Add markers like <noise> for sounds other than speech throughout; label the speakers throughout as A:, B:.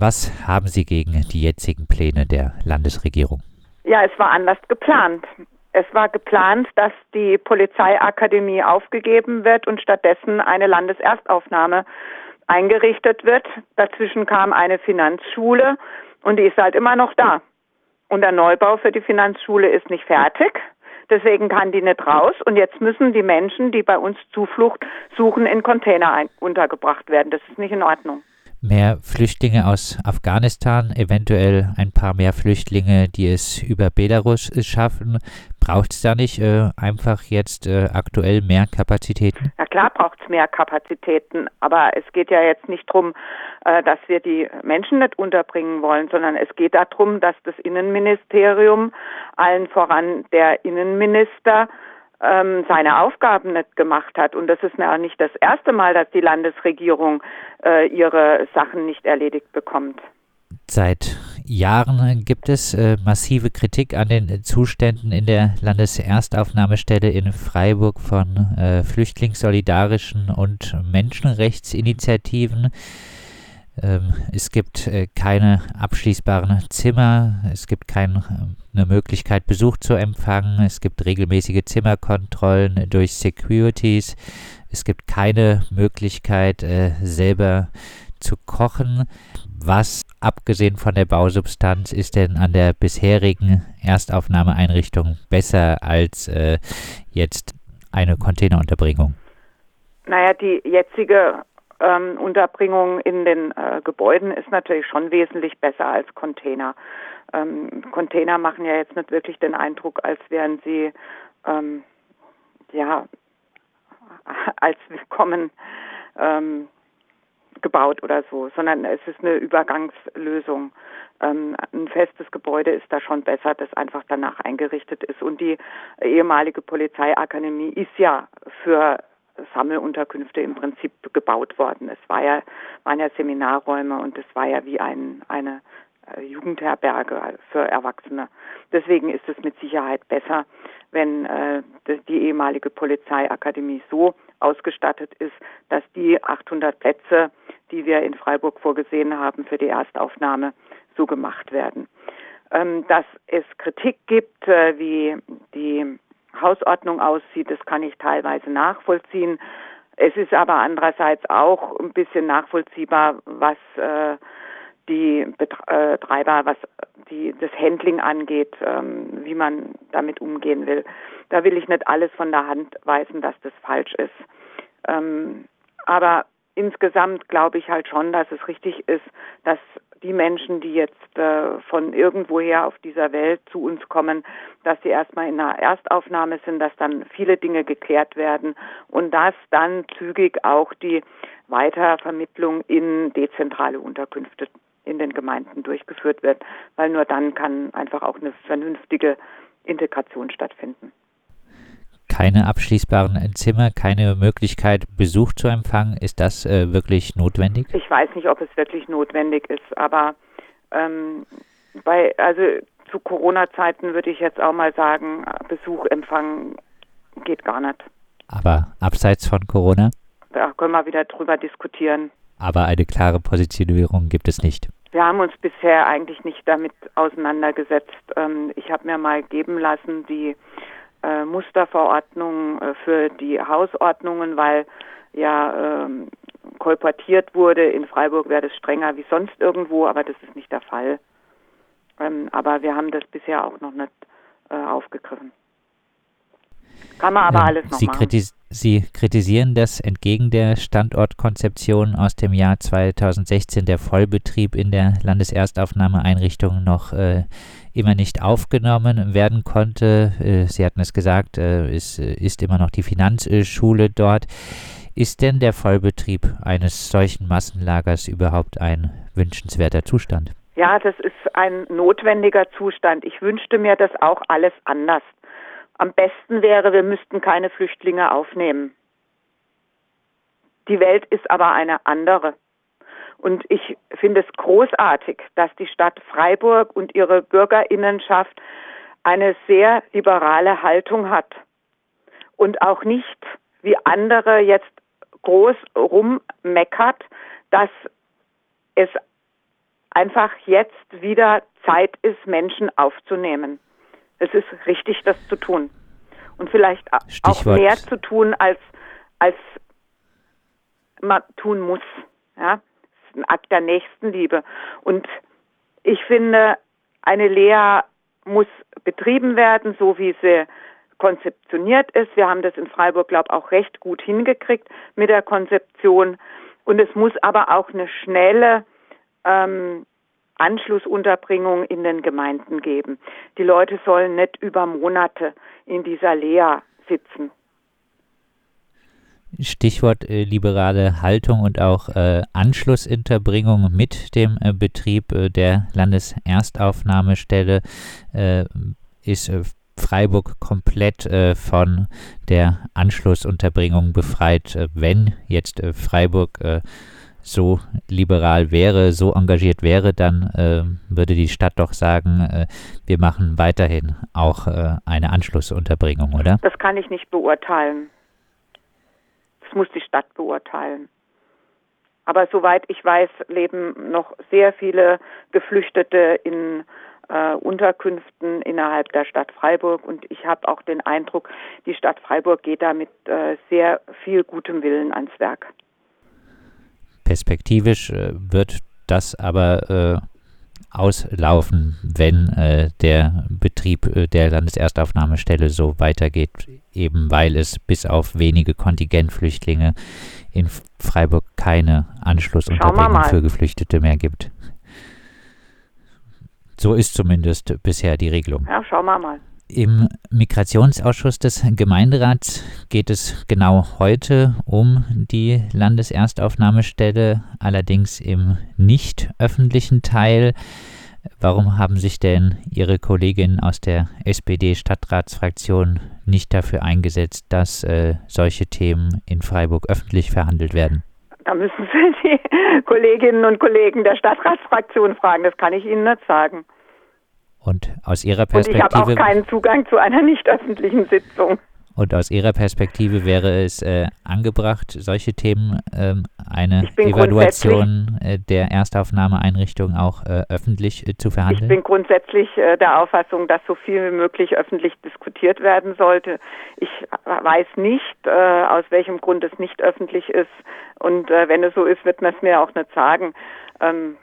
A: Was haben Sie gegen die jetzigen Pläne der Landesregierung?
B: Ja, es war anders geplant. Es war geplant, dass die Polizeiakademie aufgegeben wird und stattdessen eine Landeserstaufnahme eingerichtet wird. Dazwischen kam eine Finanzschule und die ist halt immer noch da. Und der Neubau für die Finanzschule ist nicht fertig. Deswegen kann die nicht raus. Und jetzt müssen die Menschen, die bei uns Zuflucht suchen, in Container untergebracht werden. Das ist nicht in Ordnung
A: mehr Flüchtlinge aus Afghanistan, eventuell ein paar mehr Flüchtlinge, die es über Belarus schaffen. Braucht es da nicht äh, einfach jetzt äh, aktuell mehr Kapazitäten?
B: Na klar braucht es mehr Kapazitäten, aber es geht ja jetzt nicht darum, äh, dass wir die Menschen nicht unterbringen wollen, sondern es geht darum, dass das Innenministerium, allen voran der Innenminister, ähm, seine Aufgaben nicht gemacht hat. Und das ist ja nicht das erste Mal, dass die Landesregierung äh, ihre Sachen nicht erledigt bekommt.
A: Seit Jahren gibt es äh, massive Kritik an den Zuständen in der Landeserstaufnahmestelle in Freiburg von äh, Flüchtlingssolidarischen und Menschenrechtsinitiativen. Ähm, es gibt äh, keine abschließbaren Zimmer, es gibt keine Möglichkeit, Besuch zu empfangen, es gibt regelmäßige Zimmerkontrollen durch Securities, es gibt keine Möglichkeit, äh, selber zu kochen. Was, abgesehen von der Bausubstanz, ist denn an der bisherigen Erstaufnahmeeinrichtung besser als äh, jetzt eine Containerunterbringung?
B: Naja, die jetzige ähm, Unterbringung in den äh, Gebäuden ist natürlich schon wesentlich besser als Container. Ähm, Container machen ja jetzt nicht wirklich den Eindruck, als wären sie ähm, ja <laughs> als willkommen ähm, gebaut oder so, sondern es ist eine Übergangslösung. Ähm, ein festes Gebäude ist da schon besser, das einfach danach eingerichtet ist. Und die ehemalige Polizeiakademie ist ja für Sammelunterkünfte im Prinzip gebaut worden. Es war ja, waren ja Seminarräume und es war ja wie ein, eine äh, Jugendherberge für Erwachsene. Deswegen ist es mit Sicherheit besser, wenn äh, die ehemalige Polizeiakademie so ausgestattet ist, dass die 800 Plätze, die wir in Freiburg vorgesehen haben für die Erstaufnahme, so gemacht werden. Ähm, dass es Kritik gibt, äh, wie die Hausordnung aussieht, das kann ich teilweise nachvollziehen. Es ist aber andererseits auch ein bisschen nachvollziehbar, was äh, die Betreiber, was die, das Handling angeht, ähm, wie man damit umgehen will. Da will ich nicht alles von der Hand weisen, dass das falsch ist. Ähm, aber insgesamt glaube ich halt schon, dass es richtig ist, dass die Menschen, die jetzt äh, von irgendwoher auf dieser Welt zu uns kommen, dass sie erstmal in einer Erstaufnahme sind, dass dann viele Dinge geklärt werden und dass dann zügig auch die Weitervermittlung in dezentrale Unterkünfte in den Gemeinden durchgeführt wird, weil nur dann kann einfach auch eine vernünftige Integration stattfinden
A: keine abschließbaren Zimmer, keine Möglichkeit, Besuch zu empfangen. Ist das äh, wirklich notwendig?
B: Ich weiß nicht, ob es wirklich notwendig ist, aber ähm, bei, also zu Corona-Zeiten würde ich jetzt auch mal sagen, Besuch empfangen geht gar nicht.
A: Aber abseits von Corona?
B: Da können wir wieder drüber diskutieren.
A: Aber eine klare Positionierung gibt es nicht.
B: Wir haben uns bisher eigentlich nicht damit auseinandergesetzt. Ähm, ich habe mir mal geben lassen, die äh, Musterverordnung äh, für die Hausordnungen, weil ja ähm, kolportiert wurde, in Freiburg wäre das strenger wie sonst irgendwo, aber das ist nicht der Fall. Ähm, aber wir haben das bisher auch noch nicht äh, aufgegriffen. Kann man aber ähm, alles noch
A: Sie
B: machen.
A: Kritis Sie kritisieren, dass entgegen der Standortkonzeption aus dem Jahr 2016 der Vollbetrieb in der Landeserstaufnahmeeinrichtung noch äh, immer nicht aufgenommen werden konnte. Äh, Sie hatten es gesagt, äh, es äh, ist immer noch die Finanzschule dort. Ist denn der Vollbetrieb eines solchen Massenlagers überhaupt ein wünschenswerter Zustand?
B: Ja, das ist ein notwendiger Zustand. Ich wünschte mir das auch alles anders. Am besten wäre, wir müssten keine Flüchtlinge aufnehmen. Die Welt ist aber eine andere. Und ich finde es großartig, dass die Stadt Freiburg und ihre Bürgerinnenschaft eine sehr liberale Haltung hat und auch nicht wie andere jetzt groß rummeckert, dass es einfach jetzt wieder Zeit ist, Menschen aufzunehmen. Es ist richtig, das zu tun. Und vielleicht Stichwort. auch mehr zu tun, als, als man tun muss. Ja? Das ist ein Akt der Nächstenliebe. Und ich finde, eine Lehre muss betrieben werden, so wie sie konzeptioniert ist. Wir haben das in Freiburg, glaube ich, auch recht gut hingekriegt mit der Konzeption. Und es muss aber auch eine schnelle ähm, Anschlussunterbringung in den Gemeinden geben. Die Leute sollen nicht über Monate in dieser Lea sitzen.
A: Stichwort äh, liberale Haltung und auch äh, Anschlussunterbringung mit dem äh, Betrieb äh, der Landeserstaufnahmestelle äh, ist äh, Freiburg komplett von der Anschlussunterbringung befreit. wenn jetzt Freiburg so liberal wäre, so engagiert wäre, dann äh, würde die Stadt doch sagen, äh, wir machen weiterhin auch äh, eine Anschlussunterbringung, oder?
B: Das kann ich nicht beurteilen. Das muss die Stadt beurteilen. Aber soweit ich weiß, leben noch sehr viele Geflüchtete in äh, Unterkünften innerhalb der Stadt Freiburg und ich habe auch den Eindruck, die Stadt Freiburg geht da mit äh, sehr viel gutem Willen ans Werk.
A: Perspektivisch äh, wird das aber äh, auslaufen, wenn äh, der Betrieb äh, der Landeserstaufnahmestelle so weitergeht, eben weil es bis auf wenige Kontingentflüchtlinge in Freiburg keine Anschlussunterbringung für Geflüchtete mehr gibt. So ist zumindest bisher die Regelung.
B: Ja, schauen wir mal.
A: Im Migrationsausschuss des Gemeinderats geht es genau heute um die Landeserstaufnahmestelle, allerdings im nicht öffentlichen Teil. Warum haben sich denn Ihre Kolleginnen aus der SPD-Stadtratsfraktion nicht dafür eingesetzt, dass äh, solche Themen in Freiburg öffentlich verhandelt werden?
B: Da müssen Sie die Kolleginnen und Kollegen der Stadtratsfraktion fragen, das kann ich Ihnen nicht sagen.
A: Und aus Ihrer Perspektive.
B: Und ich habe auch keinen Zugang zu einer nicht öffentlichen Sitzung.
A: Und aus Ihrer Perspektive wäre es äh, angebracht, solche Themen, ähm, eine Evaluation äh, der Erstaufnahmeeinrichtung auch äh, öffentlich äh, zu verhandeln?
B: Ich bin grundsätzlich äh, der Auffassung, dass so viel wie möglich öffentlich diskutiert werden sollte. Ich weiß nicht, äh, aus welchem Grund es nicht öffentlich ist. Und wenn es so ist, wird man es mir auch nicht sagen. Ähm,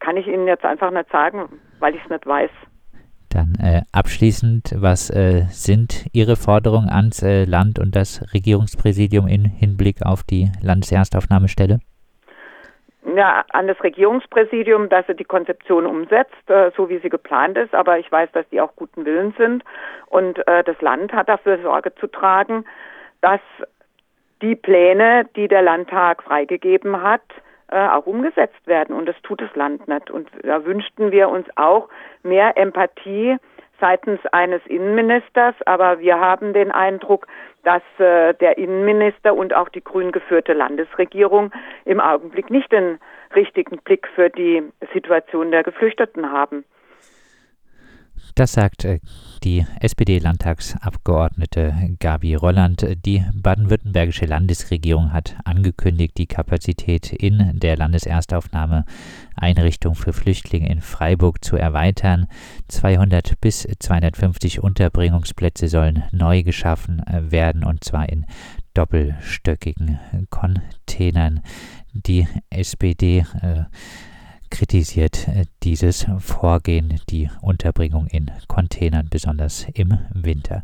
B: kann ich Ihnen jetzt einfach nicht sagen, weil ich es nicht weiß.
A: Dann äh, abschließend, was äh, sind Ihre Forderungen ans äh, Land und das Regierungspräsidium in Hinblick auf die Landeserstaufnahmestelle?
B: Ja, an das Regierungspräsidium, dass er die Konzeption umsetzt, äh, so wie sie geplant ist. Aber ich weiß, dass die auch guten Willens sind. Und äh, das Land hat dafür Sorge zu tragen, dass die Pläne, die der Landtag freigegeben hat, äh, auch umgesetzt werden. Und das tut das Land nicht. Und da wünschten wir uns auch mehr Empathie seitens eines Innenministers. Aber wir haben den Eindruck, dass äh, der Innenminister und auch die grün geführte Landesregierung im Augenblick nicht den richtigen Blick für die Situation der Geflüchteten haben.
A: Das sagt äh, die SPD-Landtagsabgeordnete Gabi Rolland. Die baden-württembergische Landesregierung hat angekündigt, die Kapazität in der Landeserstaufnahmeeinrichtung für Flüchtlinge in Freiburg zu erweitern. 200 bis 250 Unterbringungsplätze sollen neu geschaffen äh, werden und zwar in doppelstöckigen Containern. Die SPD äh, kritisiert äh, dieses Vorgehen, die Unterbringung in Containern, besonders im Winter.